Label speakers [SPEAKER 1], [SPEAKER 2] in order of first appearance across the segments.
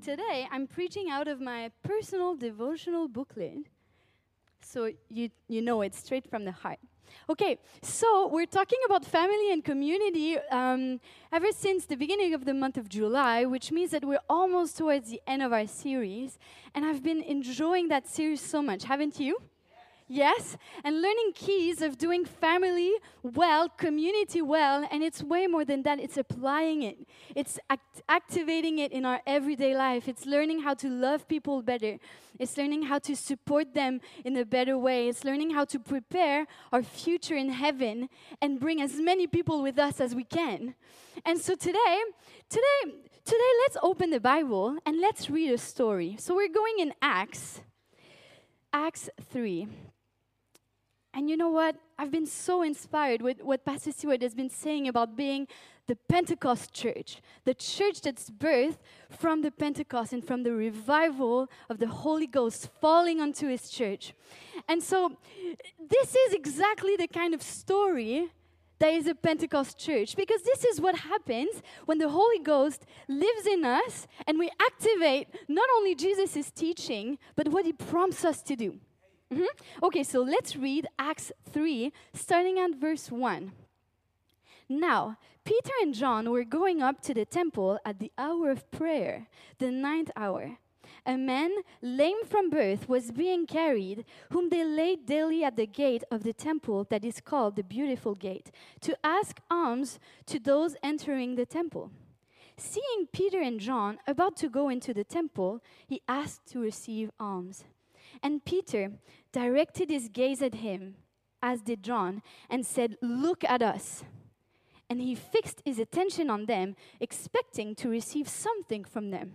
[SPEAKER 1] today I'm preaching out of my personal devotional booklet. So you, you know it's straight from the heart. Okay, so we're talking about family and community um, ever since the beginning of the month of July, which means that we're almost towards the end of our series. And I've been enjoying that series so much, haven't you? Yes, and learning keys of doing family well, community well, and it's way more than that. It's applying it, it's act- activating it in our everyday life. It's learning how to love people better, it's learning how to support them in a better way, it's learning how to prepare our future in heaven and bring as many people with us as we can. And so today, today, today, let's open the Bible and let's read a story. So we're going in Acts. Acts 3. And you know what? I've been so inspired with what Pastor Stewart has been saying about being the Pentecost church, the church that's birthed from the Pentecost and from the revival of the Holy Ghost falling onto his church. And so, this is exactly the kind of story that is a Pentecost church because this is what happens when the Holy Ghost lives in us and we activate not only Jesus' teaching, but what he prompts us to do. Mm-hmm. Okay, so let's read Acts 3, starting at verse 1. Now, Peter and John were going up to the temple at the hour of prayer, the ninth hour. A man lame from birth was being carried, whom they laid daily at the gate of the temple that is called the Beautiful Gate, to ask alms to those entering the temple. Seeing Peter and John about to go into the temple, he asked to receive alms. And Peter directed his gaze at him, as did John, and said, Look at us. And he fixed his attention on them, expecting to receive something from them.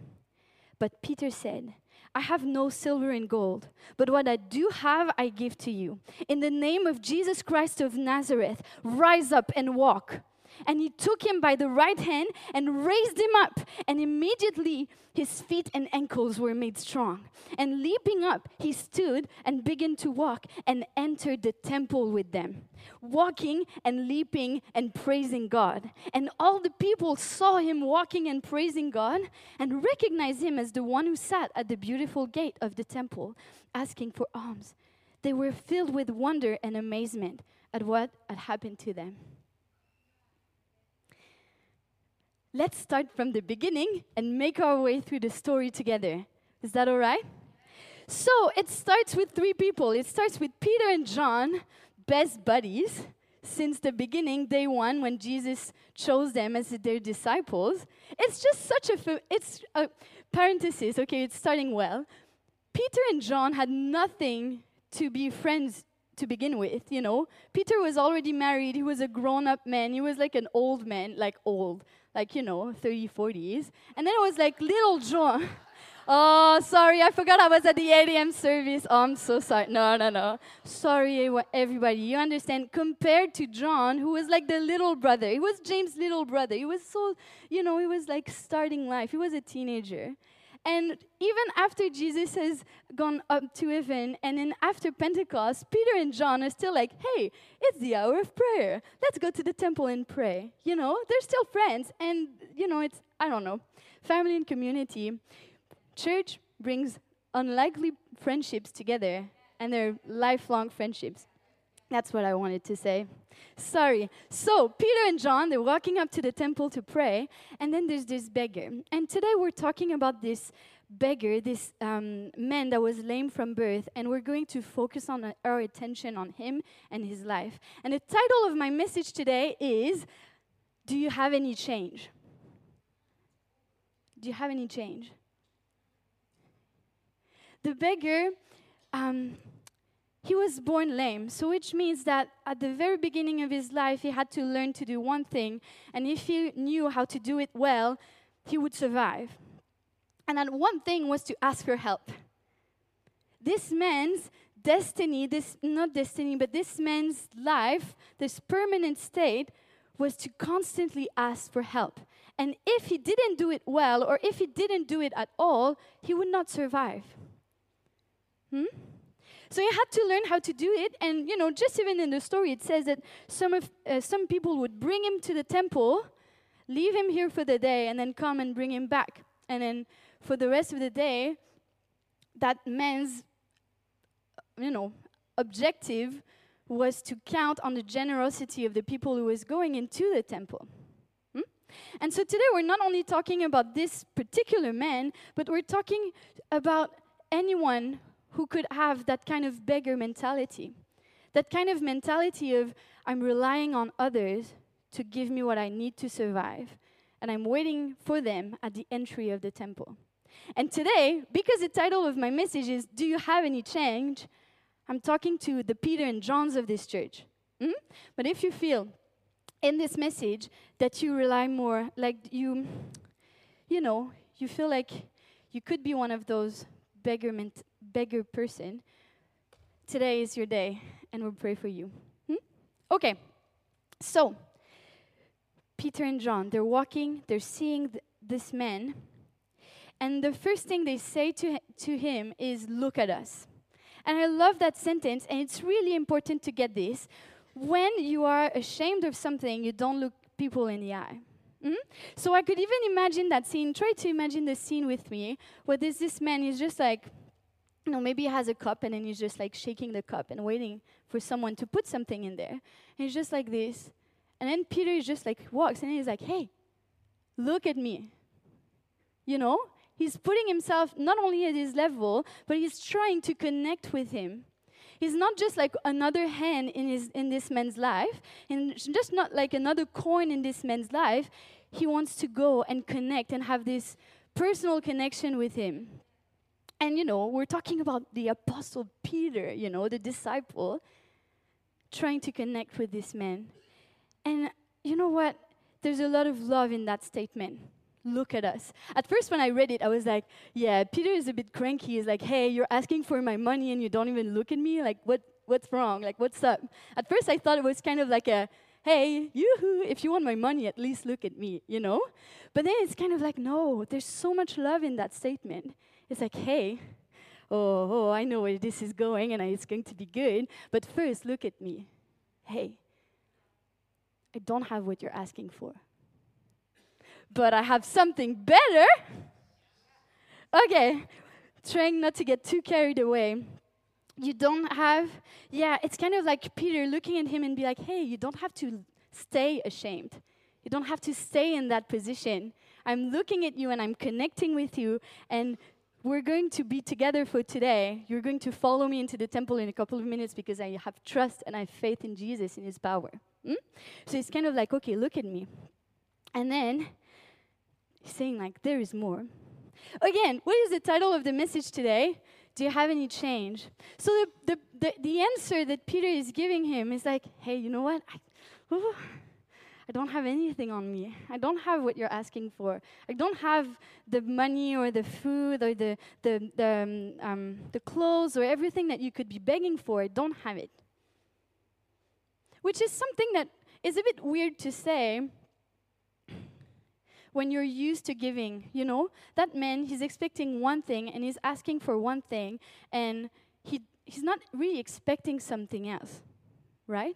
[SPEAKER 1] But Peter said, I have no silver and gold, but what I do have, I give to you. In the name of Jesus Christ of Nazareth, rise up and walk. And he took him by the right hand and raised him up. And immediately his feet and ankles were made strong. And leaping up, he stood and began to walk and entered the temple with them, walking and leaping and praising God. And all the people saw him walking and praising God and recognized him as the one who sat at the beautiful gate of the temple, asking for alms. They were filled with wonder and amazement at what had happened to them. Let's start from the beginning and make our way through the story together. Is that all right? So it starts with three people. It starts with Peter and John, best buddies since the beginning, day one, when Jesus chose them as their disciples. It's just such a, it's a parenthesis, okay, it's starting well. Peter and John had nothing to be friends to begin with, you know. Peter was already married, he was a grown up man, he was like an old man, like old, like, you know, 30, 40s. And then it was like little John. oh, sorry, I forgot I was at the 8 a.m. service. Oh, I'm so sorry. No, no, no. Sorry, everybody. You understand? Compared to John, who was like the little brother, he was James' little brother. He was so, you know, he was like starting life. He was a teenager. And even after Jesus has gone up to heaven, and then after Pentecost, Peter and John are still like, hey, it's the hour of prayer. Let's go to the temple and pray. You know, they're still friends. And, you know, it's, I don't know, family and community. Church brings unlikely friendships together, and they're lifelong friendships. That's what I wanted to say. Sorry. So, Peter and John, they're walking up to the temple to pray, and then there's this beggar. And today we're talking about this beggar, this um, man that was lame from birth, and we're going to focus on uh, our attention on him and his life. And the title of my message today is Do you have any change? Do you have any change? The beggar. Um, he was born lame, so which means that at the very beginning of his life, he had to learn to do one thing, and if he knew how to do it well, he would survive. And that one thing was to ask for help. This man's destiny, this not destiny, but this man's life, this permanent state, was to constantly ask for help. And if he didn't do it well, or if he didn't do it at all, he would not survive. Hmm? So he had to learn how to do it. And, you know, just even in the story, it says that some, of, uh, some people would bring him to the temple, leave him here for the day, and then come and bring him back. And then for the rest of the day, that man's, you know, objective was to count on the generosity of the people who was going into the temple. Hmm? And so today we're not only talking about this particular man, but we're talking about anyone who could have that kind of beggar mentality. That kind of mentality of, I'm relying on others to give me what I need to survive, and I'm waiting for them at the entry of the temple. And today, because the title of my message is Do You Have Any Change? I'm talking to the Peter and Johns of this church. Mm-hmm. But if you feel in this message that you rely more, like you, you know, you feel like you could be one of those beggar, ment- beggar person, today is your day, and we'll pray for you. Hmm? Okay, so Peter and John, they're walking, they're seeing th- this man, and the first thing they say to, to him is, Look at us. And I love that sentence, and it's really important to get this. When you are ashamed of something, you don't look people in the eye. Mm-hmm. So I could even imagine that scene. Try to imagine the scene with me where there's this man, he's just like, you know, maybe he has a cup and then he's just like shaking the cup and waiting for someone to put something in there. And he's just like this. And then Peter is just like walks and he's like, hey, look at me. You know? He's putting himself not only at his level, but he's trying to connect with him. He's not just like another hand in, his, in this man's life, and just not like another coin in this man's life. He wants to go and connect and have this personal connection with him. And you know, we're talking about the apostle Peter, you know, the disciple, trying to connect with this man. And you know what? There's a lot of love in that statement look at us. At first, when I read it, I was like, yeah, Peter is a bit cranky. He's like, hey, you're asking for my money and you don't even look at me? Like, what, what's wrong? Like, what's up? At first, I thought it was kind of like a, hey, yoo-hoo, if you want my money, at least look at me, you know? But then it's kind of like, no, there's so much love in that statement. It's like, hey, oh, oh I know where this is going and it's going to be good, but first, look at me. Hey, I don't have what you're asking for but I have something better. Okay, trying not to get too carried away. You don't have, yeah, it's kind of like Peter looking at him and be like, hey, you don't have to stay ashamed. You don't have to stay in that position. I'm looking at you and I'm connecting with you, and we're going to be together for today. You're going to follow me into the temple in a couple of minutes because I have trust and I have faith in Jesus, in his power. Mm? So it's kind of like, okay, look at me. And then saying like there is more. Again, what is the title of the message today? Do you have any change? So the, the, the, the answer that Peter is giving him is like, hey, you know what? I, I don't have anything on me. I don't have what you're asking for. I don't have the money or the food or the, the, the, um, um, the clothes or everything that you could be begging for. I don't have it. Which is something that is a bit weird to say when you're used to giving, you know? That man, he's expecting one thing and he's asking for one thing and he, he's not really expecting something else, right?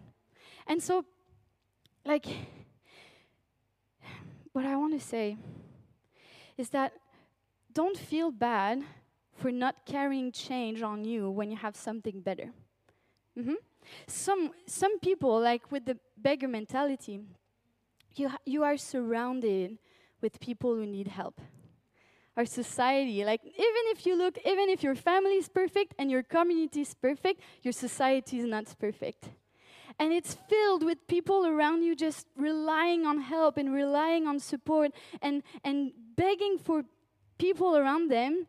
[SPEAKER 1] And so, like, say is that don't feel bad for not carrying change on you when you have something better. Mm-hmm. Some, some people, like with the beggar mentality, you, you are surrounded with people who need help. Our society, like, even if you look, even if your family is perfect and your community is perfect, your society is not perfect. And it's filled with people around you just relying on help and relying on support and, and begging for people around them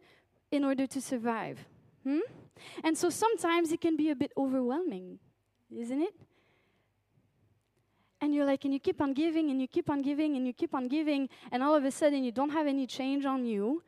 [SPEAKER 1] in order to survive. Hmm? And so sometimes it can be a bit overwhelming, isn't it? and you're like, and you keep on giving, and you keep on giving, and you keep on giving, and all of a sudden you don't have any change on you.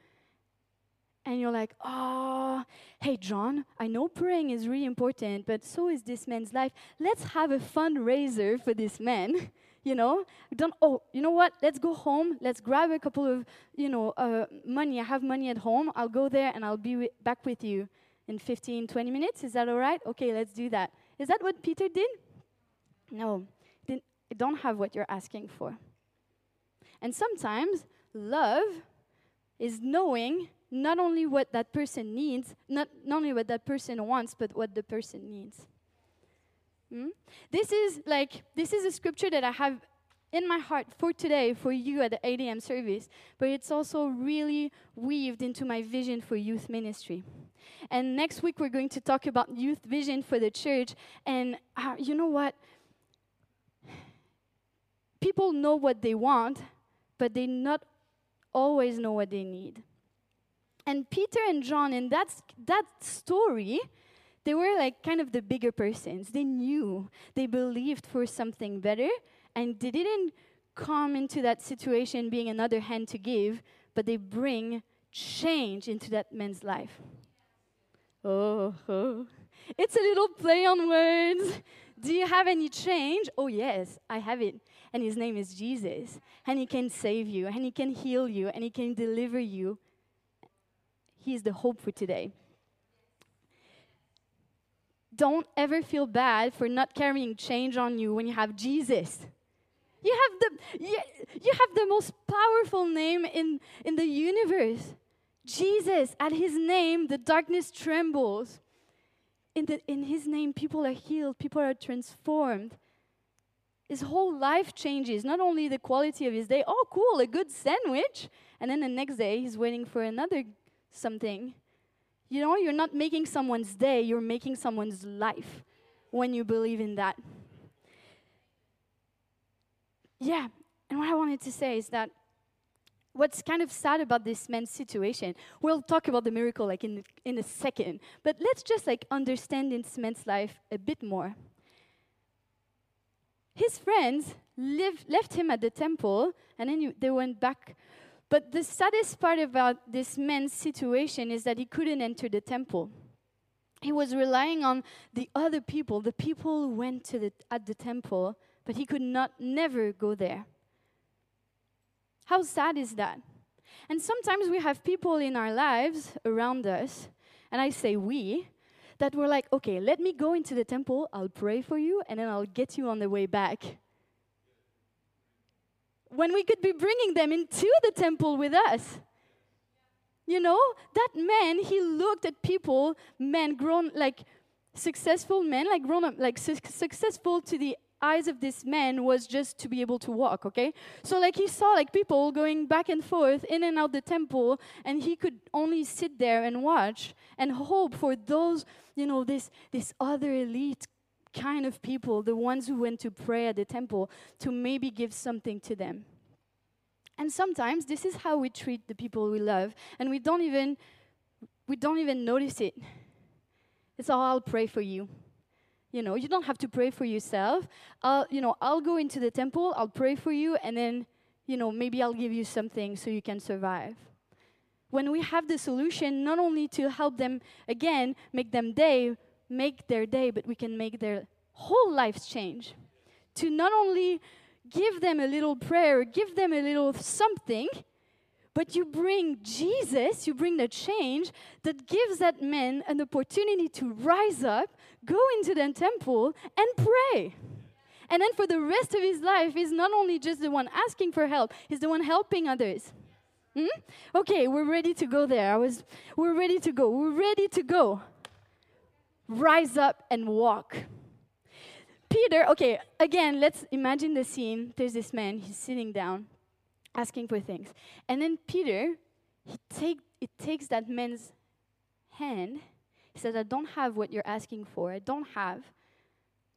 [SPEAKER 1] And you're like, oh, hey, John, I know praying is really important, but so is this man's life. Let's have a fundraiser for this man. you know, don't, oh, you know what? Let's go home. Let's grab a couple of, you know, uh, money. I have money at home. I'll go there and I'll be wi- back with you in 15, 20 minutes. Is that all right? Okay, let's do that. Is that what Peter did? No you don't have what you're asking for. And sometimes love is knowing not only what that person needs, not, not only what that person wants, but what the person needs. Hmm? This is like this is a scripture that I have in my heart for today for you at the 8 a.m. service, but it's also really weaved into my vision for youth ministry. And next week we're going to talk about youth vision for the church. And uh, you know what? People know what they want, but they not always know what they need. And Peter and John in that, that story, they were like kind of the bigger persons. They knew, they believed for something better, and they didn't come into that situation being another hand to give, but they bring change into that man's life. Oh, oh, it's a little play on words. Do you have any change? Oh, yes, I have it. And his name is Jesus. And he can save you, and he can heal you, and he can deliver you. He is the hope for today. Don't ever feel bad for not carrying change on you when you have Jesus. You have the, you, you have the most powerful name in, in the universe. Jesus, at his name, the darkness trembles. In, the, in his name, people are healed, people are transformed. His whole life changes, not only the quality of his day, oh, cool, a good sandwich. And then the next day, he's waiting for another something. You know, you're not making someone's day, you're making someone's life when you believe in that. Yeah, and what I wanted to say is that what's kind of sad about this man's situation, we'll talk about the miracle like in, in a second, but let's just like understand this man's life a bit more. His friends live, left him at the temple, and then you, they went back. But the saddest part about this man's situation is that he couldn't enter the temple. He was relying on the other people, the people who went to the, at the temple, but he could not never go there. How sad is that? And sometimes we have people in our lives around us, and I say we, that we're like, okay, let me go into the temple, I'll pray for you, and then I'll get you on the way back. When we could be bringing them into the temple with us. You know, that man, he looked at people, men grown, like successful men, like grown up, like su- successful to the eyes of this man was just to be able to walk, okay? So like he saw like people going back and forth in and out the temple and he could only sit there and watch and hope for those, you know, this this other elite kind of people, the ones who went to pray at the temple to maybe give something to them. And sometimes this is how we treat the people we love and we don't even we don't even notice it. It's all I'll pray for you. You know, you don't have to pray for yourself. I'll, you know, I'll go into the temple, I'll pray for you, and then, you know, maybe I'll give you something so you can survive. When we have the solution, not only to help them, again, make them day, make their day, but we can make their whole lives change. To not only give them a little prayer, give them a little something, but you bring Jesus, you bring the change that gives that man an opportunity to rise up, go into the temple, and pray. And then for the rest of his life, he's not only just the one asking for help, he's the one helping others. Hmm? Okay, we're ready to go there. I was we're ready to go. We're ready to go. Rise up and walk. Peter, okay, again, let's imagine the scene. There's this man, he's sitting down asking for things. And then Peter, he take, it takes that man's hand. He says, I don't have what you're asking for. I don't have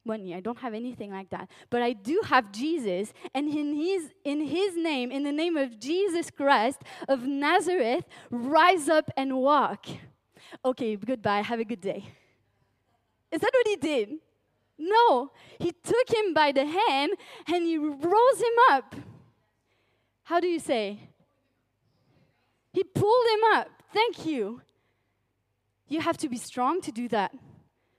[SPEAKER 1] money. I don't have anything like that. But I do have Jesus. And in his, in his name, in the name of Jesus Christ of Nazareth, rise up and walk. Okay, goodbye. Have a good day. Is that what he did? No. He took him by the hand and he rose him up. How do you say? He pulled him up. Thank you. You have to be strong to do that.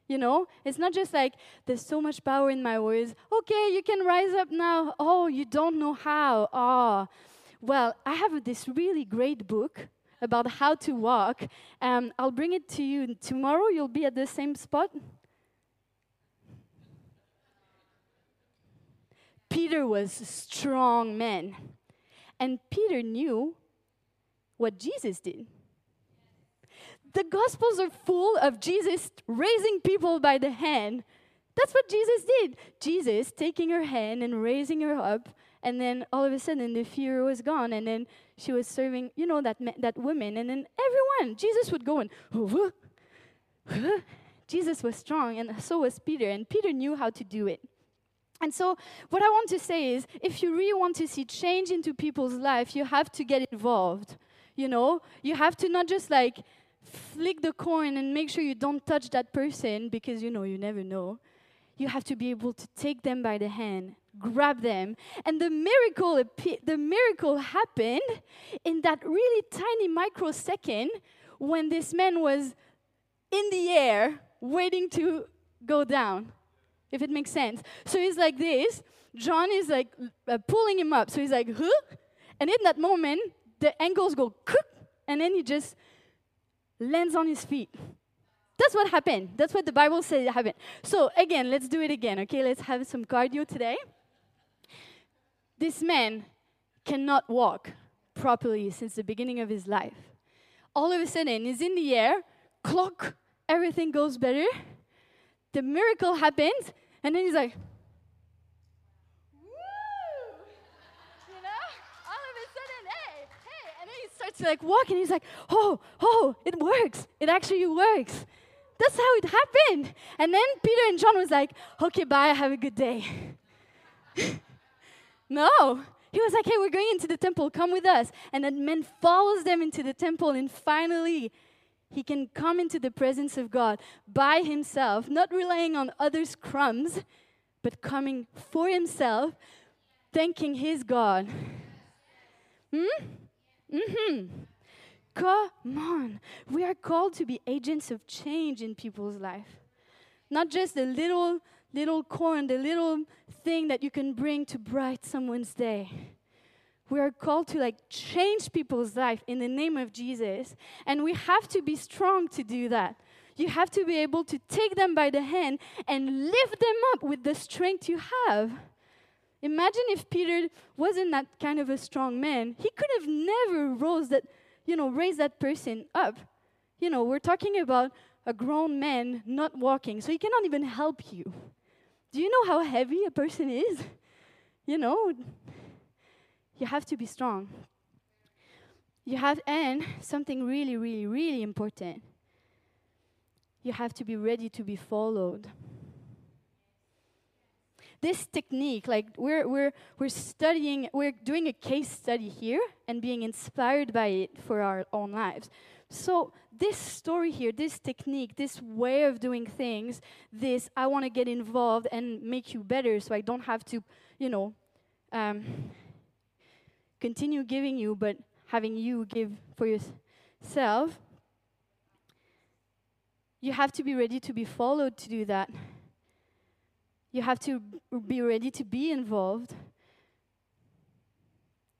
[SPEAKER 1] You know, it's not just like there's so much power in my words. Okay, you can rise up now. Oh, you don't know how. Oh, well, I have this really great book about how to walk. Um, I'll bring it to you tomorrow. You'll be at the same spot. Peter was a strong man. And Peter knew what Jesus did. The Gospels are full of Jesus raising people by the hand. That's what Jesus did. Jesus taking her hand and raising her up, and then all of a sudden the fear was gone, and then she was serving, you know, that that woman, and then everyone. Jesus would go and, Jesus was strong, and so was Peter, and Peter knew how to do it. And so, what I want to say is if you really want to see change into people's life, you have to get involved. You know, you have to not just like flick the coin and make sure you don't touch that person because you know, you never know. You have to be able to take them by the hand, grab them. And the miracle, the miracle happened in that really tiny microsecond when this man was in the air waiting to go down if it makes sense. So he's like this. John is like uh, pulling him up. So he's like, huh? And in that moment, the ankles go, and then he just lands on his feet. That's what happened. That's what the Bible says happened. So again, let's do it again, okay? Let's have some cardio today. This man cannot walk properly since the beginning of his life. All of a sudden, he's in the air, clock, everything goes better the miracle happens, and then he's like, You know? All of a sudden, hey, hey. And then he starts to like walk, and he's like, oh, oh, it works. It actually works. That's how it happened. And then Peter and John was like, okay, bye, have a good day. no. He was like, hey, we're going into the temple, come with us. And that man follows them into the temple, and finally, he can come into the presence of God by himself, not relying on others' crumbs, but coming for himself, thanking his God. Hmm? Mm-hmm. Come on. We are called to be agents of change in people's life. Not just the little little corn, the little thing that you can bring to bright someone's day we are called to like change people's life in the name of Jesus. And we have to be strong to do that. You have to be able to take them by the hand and lift them up with the strength you have. Imagine if Peter wasn't that kind of a strong man. He could have never rose that, you know, raised that person up. You know, we're talking about a grown man not walking, so he cannot even help you. Do you know how heavy a person is? You know, you have to be strong. You have, and something really, really, really important. You have to be ready to be followed. This technique, like we're, we're, we're studying, we're doing a case study here and being inspired by it for our own lives. So, this story here, this technique, this way of doing things, this I want to get involved and make you better so I don't have to, you know, um, continue giving you, but having you give for yourself, you have to be ready to be followed to do that. You have to be ready to be involved.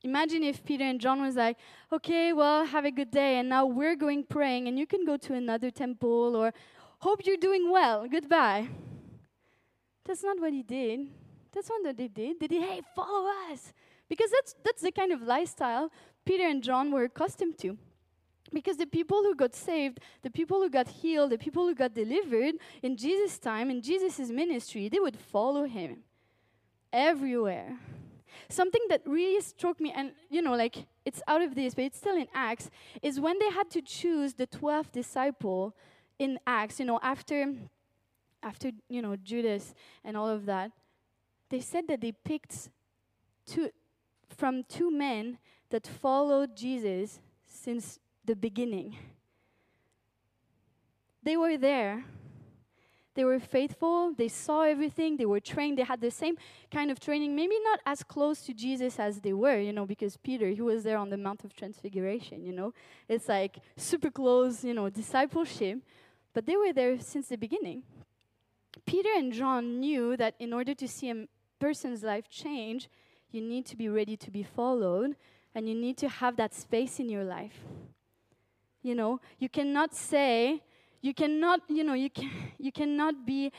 [SPEAKER 1] Imagine if Peter and John was like, okay, well, have a good day, and now we're going praying, and you can go to another temple, or hope you're doing well, goodbye. That's not what he did. That's not what they did. Did, hey, follow us. Because that's, that's the kind of lifestyle Peter and John were accustomed to. Because the people who got saved, the people who got healed, the people who got delivered in Jesus' time, in Jesus' ministry, they would follow him everywhere. Something that really struck me, and you know, like it's out of this, but it's still in Acts, is when they had to choose the 12th disciple in Acts, you know, after after you know Judas and all of that, they said that they picked two from two men that followed Jesus since the beginning. They were there. They were faithful. They saw everything. They were trained. They had the same kind of training, maybe not as close to Jesus as they were, you know, because Peter, he was there on the Mount of Transfiguration, you know. It's like super close, you know, discipleship. But they were there since the beginning. Peter and John knew that in order to see a person's life change, you need to be ready to be followed and you need to have that space in your life. You know, you cannot say, you cannot, you know, you, can, you cannot be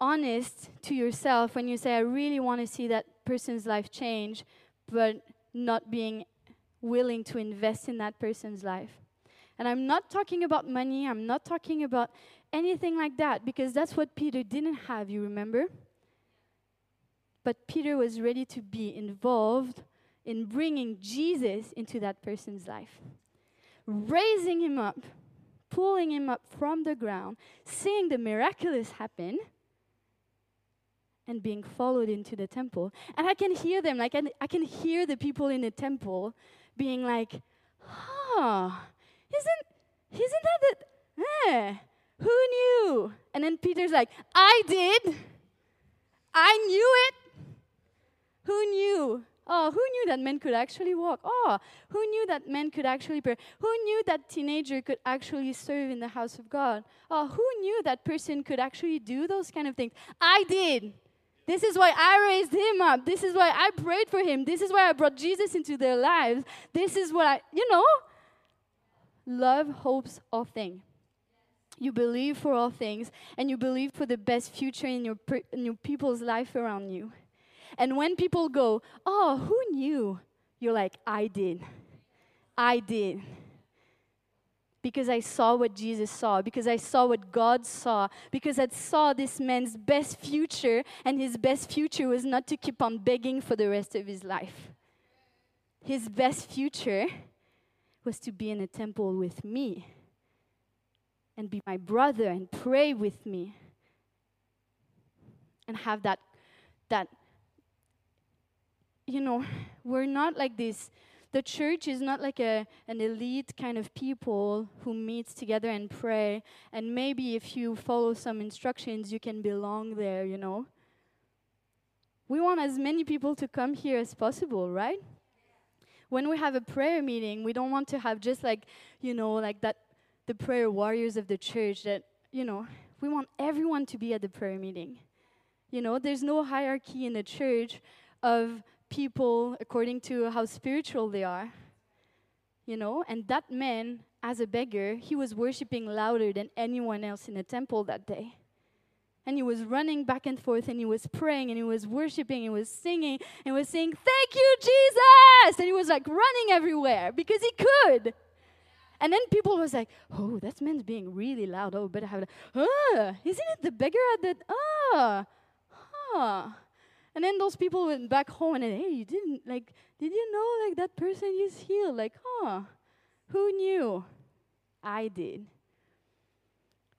[SPEAKER 1] honest to yourself when you say, I really want to see that person's life change, but not being willing to invest in that person's life. And I'm not talking about money, I'm not talking about anything like that, because that's what Peter didn't have, you remember? But Peter was ready to be involved in bringing Jesus into that person's life, raising him up, pulling him up from the ground, seeing the miraculous happen and being followed into the temple. And I can hear them, like, I, can hear the people in the temple being like, huh, isn't, isn't that the, eh, who knew? And then Peter's like, I did. I knew it. Who knew? Oh, who knew that men could actually walk? Oh, who knew that men could actually pray? Who knew that teenager could actually serve in the house of God? Oh, who knew that person could actually do those kind of things? I did. This is why I raised him up. This is why I prayed for him. This is why I brought Jesus into their lives. This is what I, you know, love hopes all things. You believe for all things, and you believe for the best future in your, in your people's life around you. And when people go, Oh, who knew? You're like, I did. I did because I saw what Jesus saw, because I saw what God saw, because I saw this man's best future, and his best future was not to keep on begging for the rest of his life. His best future was to be in a temple with me and be my brother and pray with me and have that that you know we're not like this the church is not like a, an elite kind of people who meets together and pray. And maybe if you follow some instructions, you can belong there, you know. We want as many people to come here as possible, right? When we have a prayer meeting, we don't want to have just like, you know, like that, the prayer warriors of the church that, you know, we want everyone to be at the prayer meeting. You know, there's no hierarchy in the church of people according to how spiritual they are. You know, and that man, as a beggar, he was worshiping louder than anyone else in the temple that day. And he was running back and forth and he was praying and he was worshiping and he was singing and was saying, Thank you, Jesus! And he was like running everywhere because he could. And then people was like, Oh, that man's being really loud. Oh, better have it. Ah, isn't it the beggar at the ah? Huh. And then those people went back home and said, hey, you didn't like did you know like that person is healed? Like, huh? Who knew? I did.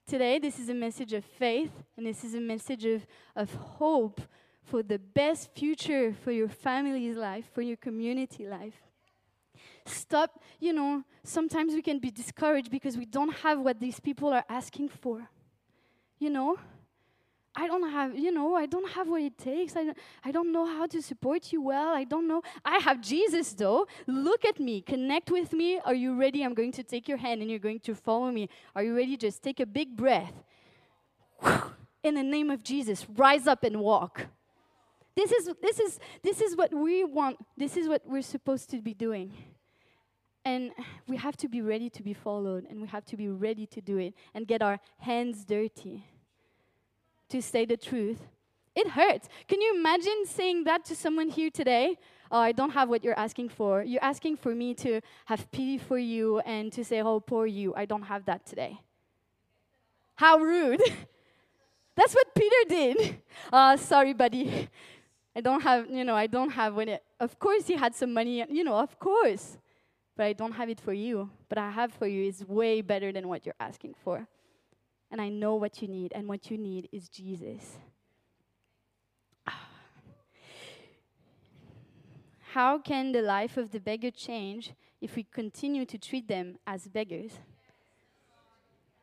[SPEAKER 1] Today this is a message of faith and this is a message of, of hope for the best future for your family's life, for your community life. Stop, you know, sometimes we can be discouraged because we don't have what these people are asking for. You know? I don't have, you know, I don't have what it takes. I don't, I don't know how to support you well. I don't know. I have Jesus, though. Look at me. Connect with me. Are you ready? I'm going to take your hand and you're going to follow me. Are you ready? Just take a big breath. In the name of Jesus, rise up and walk. This is, this is, this is what we want. This is what we're supposed to be doing. And we have to be ready to be followed, and we have to be ready to do it and get our hands dirty to say the truth. It hurts. Can you imagine saying that to someone here today? Oh, I don't have what you're asking for. You're asking for me to have pity for you and to say, oh, poor you. I don't have that today. How rude. That's what Peter did. Oh, sorry, buddy. I don't have, you know, I don't have when it. Of course, he had some money, you know, of course. But I don't have it for you. But I have for you is way better than what you're asking for and I know what you need, and what you need is Jesus. How can the life of the beggar change if we continue to treat them as beggars?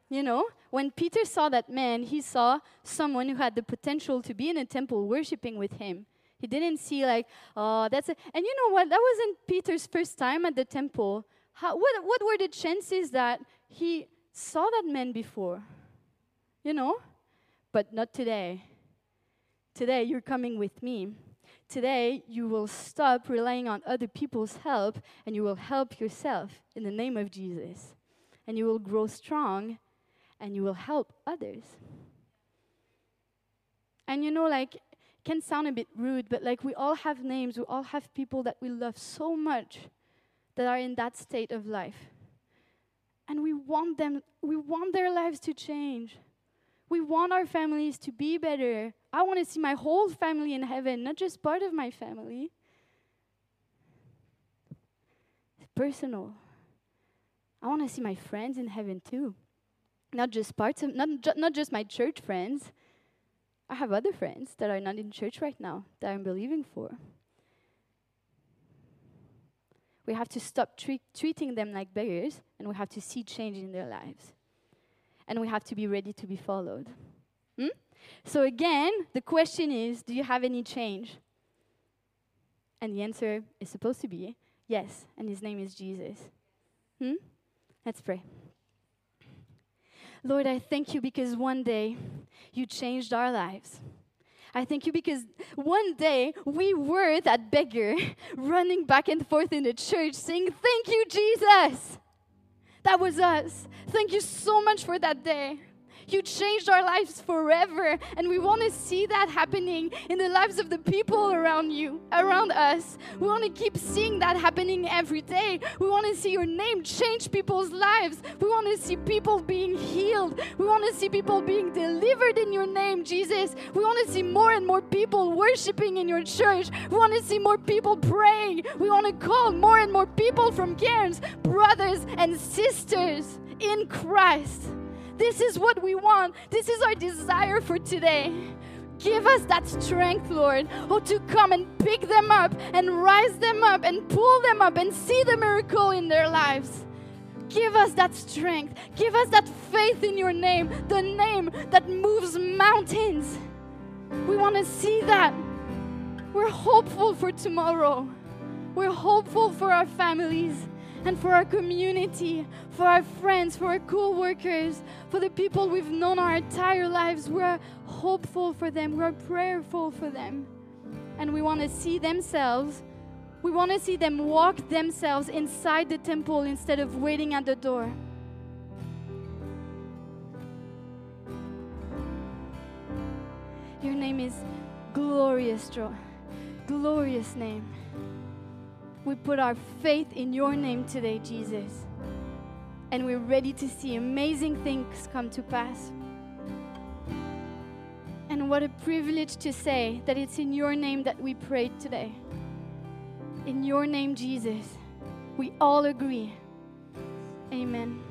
[SPEAKER 1] You know, when Peter saw that man, he saw someone who had the potential to be in a temple worshiping with him. He didn't see, like, oh, that's it. And you know what? That wasn't Peter's first time at the temple. How, what, what were the chances that he saw that man before? You know? But not today. Today, you're coming with me. Today, you will stop relying on other people's help and you will help yourself in the name of Jesus. And you will grow strong and you will help others. And you know, like, it can sound a bit rude, but like, we all have names, we all have people that we love so much that are in that state of life. And we want them, we want their lives to change. We want our families to be better. I want to see my whole family in heaven, not just part of my family. It's personal. I want to see my friends in heaven too. Not just parts of, not, ju- not just my church friends. I have other friends that are not in church right now that I'm believing for. We have to stop tre- treating them like beggars and we have to see change in their lives. And we have to be ready to be followed. Hmm? So, again, the question is do you have any change? And the answer is supposed to be yes, and his name is Jesus. Hmm? Let's pray. Lord, I thank you because one day you changed our lives. I thank you because one day we were that beggar running back and forth in the church saying, Thank you, Jesus. That was us. Thank you so much for that day. You changed our lives forever. And we want to see that happening in the lives of the people around you, around us. We want to keep seeing that happening every day. We want to see your name change people's lives. We want to see people being healed. We want to see people being delivered in your name, Jesus. We want to see more and more people worshiping in your church. We want to see more people praying. We want to call more and more people from Cairns, brothers and sisters in Christ. This is what we want. This is our desire for today. Give us that strength, Lord, oh, to come and pick them up and rise them up and pull them up and see the miracle in their lives. Give us that strength. Give us that faith in your name, the name that moves mountains. We want to see that. We're hopeful for tomorrow. We're hopeful for our families and for our community, for our friends, for our co workers, for the people we've known our entire lives. We're hopeful for them, we're prayerful for them. And we want to see themselves, we want to see them walk themselves inside the temple instead of waiting at the door. Your name is glorious. Glorious name. We put our faith in your name today, Jesus. And we're ready to see amazing things come to pass. And what a privilege to say that it's in your name that we prayed today. In your name, Jesus. We all agree. Amen.